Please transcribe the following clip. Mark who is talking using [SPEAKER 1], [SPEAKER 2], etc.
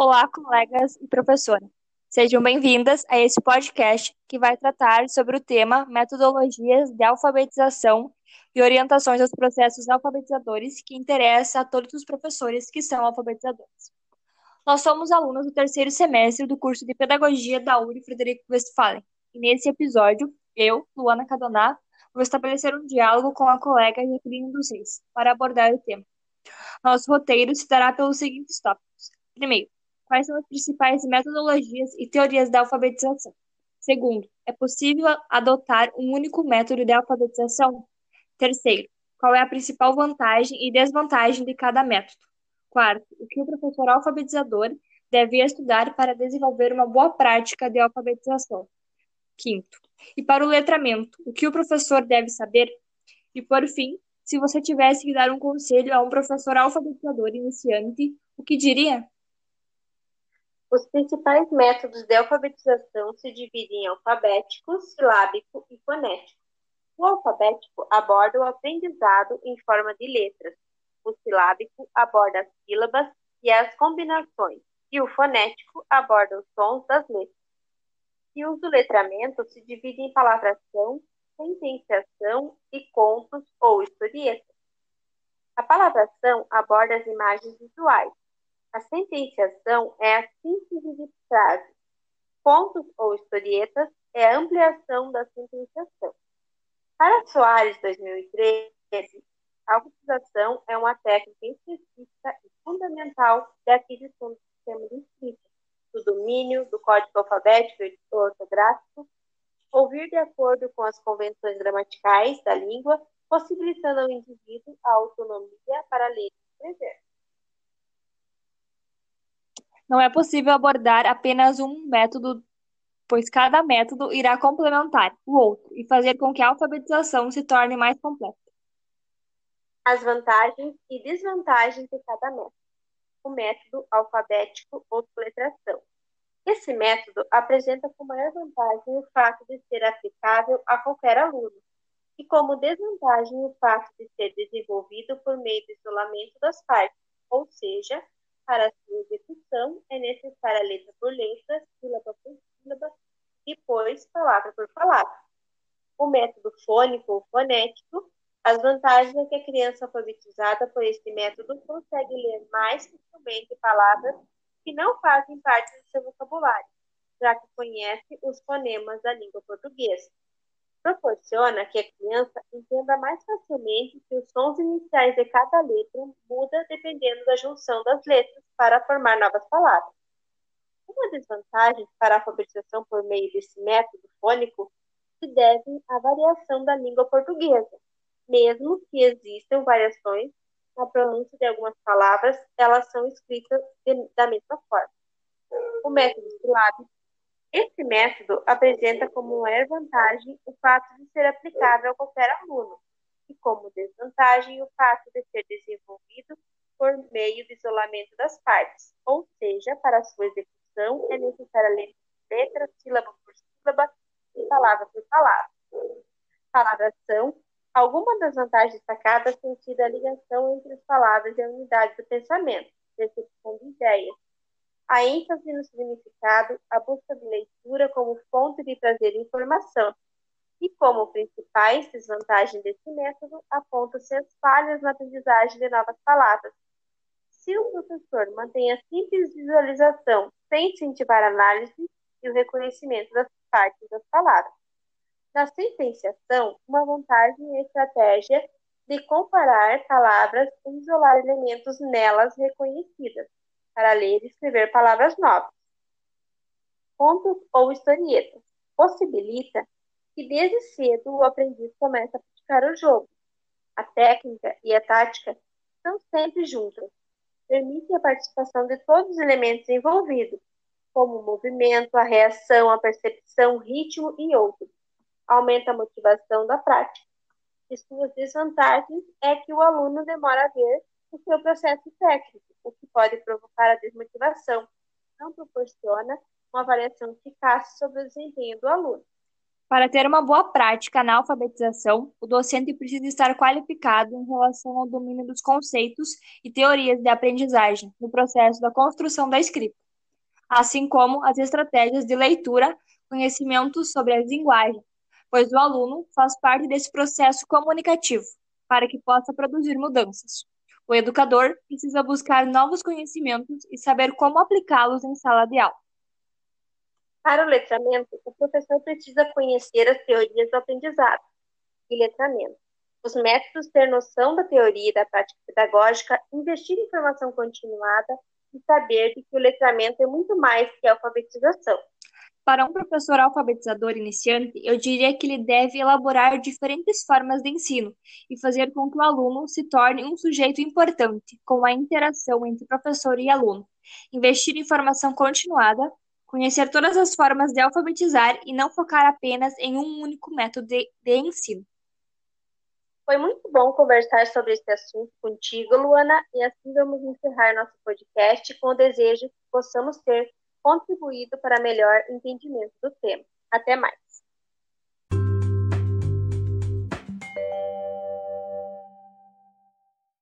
[SPEAKER 1] Olá, colegas e professora. Sejam bem-vindas a esse podcast que vai tratar sobre o tema Metodologias de Alfabetização e Orientações aos Processos Alfabetizadores, que interessa a todos os professores que são alfabetizadores. Nós somos alunos do terceiro semestre do curso de Pedagogia da URI Frederico Westphalen. E nesse episódio, eu, Luana Cadoná, vou estabelecer um diálogo com a colega Jacqueline dos Reis para abordar o tema. Nosso roteiro se dará pelos seguintes tópicos. Primeiro, Quais são as principais metodologias e teorias da alfabetização? Segundo, é possível adotar um único método de alfabetização? Terceiro, qual é a principal vantagem e desvantagem de cada método? Quarto, o que o professor alfabetizador deve estudar para desenvolver uma boa prática de alfabetização? Quinto, e para o letramento, o que o professor deve saber? E por fim, se você tivesse que dar um conselho a um professor alfabetizador iniciante, o que diria?
[SPEAKER 2] Os principais métodos de alfabetização se dividem em alfabético, silábico e fonético. O alfabético aborda o aprendizado em forma de letras. O silábico aborda as sílabas e as combinações. E o fonético aborda os sons das letras. E o do letramento se divide em palavração, sentenciação e contos ou historietas. A palavração aborda as imagens visuais, a sentenciação é a síntese de frases. Contos ou historietas é a ampliação da sentenciação. Para Soares 2013, a alfabetização é uma técnica específica e fundamental da aquisição do sistema de escrita, do domínio do código alfabético e ortográfico, ouvir de acordo com as convenções gramaticais da língua, possibilitando ao indivíduo a autonomia para ler e escrever.
[SPEAKER 1] Não é possível abordar apenas um método, pois cada método irá complementar o outro e fazer com que a alfabetização se torne mais completa.
[SPEAKER 2] As vantagens e desvantagens de cada método. O método alfabético ou soletração. Esse método apresenta com maior vantagem o fato de ser aplicável a qualquer aluno, e como desvantagem o fato de ser desenvolvido por meio do isolamento das partes, ou seja, para sua execução, é necessária letra por letra, sílaba por sílaba, e depois palavra por palavra. O método fônico ou fonético, as vantagens é que a criança alfabetizada por este método consegue ler mais facilmente palavras que não fazem parte do seu vocabulário, já que conhece os fonemas da língua portuguesa proporciona que a criança entenda mais facilmente que os sons iniciais de cada letra muda dependendo da junção das letras para formar novas palavras. Uma desvantagem para a alfabetização por meio desse método fônico se deve à variação da língua portuguesa. Mesmo que existam variações na pronúncia de algumas palavras, elas são escritas de, da mesma forma. O método silábico esse método apresenta como maior vantagem o fato de ser aplicável a qualquer aluno, e como desvantagem o fato de ser desenvolvido por meio do isolamento das partes, ou seja, para sua execução é necessária ler letra, sílaba por sílaba e palavra por palavra. Palabração. Algumas das vantagens destacadas têm sido a ligação entre as palavras e a unidade do pensamento, recepção de ideias, a ênfase no significado, a busca de leitura como fonte de trazer informação. E como principais desvantagens desse método, apontam-se as falhas na aprendizagem de novas palavras. Se o professor mantém a simples visualização sem incentivar a análise e o reconhecimento das partes das palavras. Na sentenciação, uma vantagem é estratégia de comparar palavras e isolar elementos nelas reconhecidas para ler e escrever palavras novas. Contos ou historietas possibilita que desde cedo o aprendiz comece a praticar o jogo. A técnica e a tática estão sempre juntas. Permitem a participação de todos os elementos envolvidos, como o movimento, a reação, a percepção, o ritmo e outros. Aumenta a motivação da prática. E suas desvantagens é que o aluno demora a ver o seu processo técnico, o que pode provocar a desmotivação. Não proporciona uma avaliação eficaz sobre o desempenho do aluno.
[SPEAKER 1] Para ter uma boa prática na alfabetização, o docente precisa estar qualificado em relação ao domínio dos conceitos e teorias de aprendizagem no processo da construção da escrita. assim como as estratégias de leitura, conhecimento sobre as linguagens, pois o aluno faz parte desse processo comunicativo para que possa produzir mudanças. O educador precisa buscar novos conhecimentos e saber como aplicá-los em sala de aula.
[SPEAKER 2] Para o letramento, o professor precisa conhecer as teorias do aprendizado e letramento, os métodos, ter noção da teoria e da prática pedagógica, investir em formação continuada e saber que o letramento é muito mais que alfabetização.
[SPEAKER 1] Para um professor alfabetizador iniciante, eu diria que ele deve elaborar diferentes formas de ensino e fazer com que o aluno se torne um sujeito importante, com a interação entre professor e aluno. Investir em formação continuada, conhecer todas as formas de alfabetizar e não focar apenas em um único método de, de ensino.
[SPEAKER 2] Foi muito bom conversar sobre esse assunto contigo, Luana, e assim vamos encerrar nosso podcast com o desejo que possamos ter contribuído para melhor entendimento do tema. Até mais!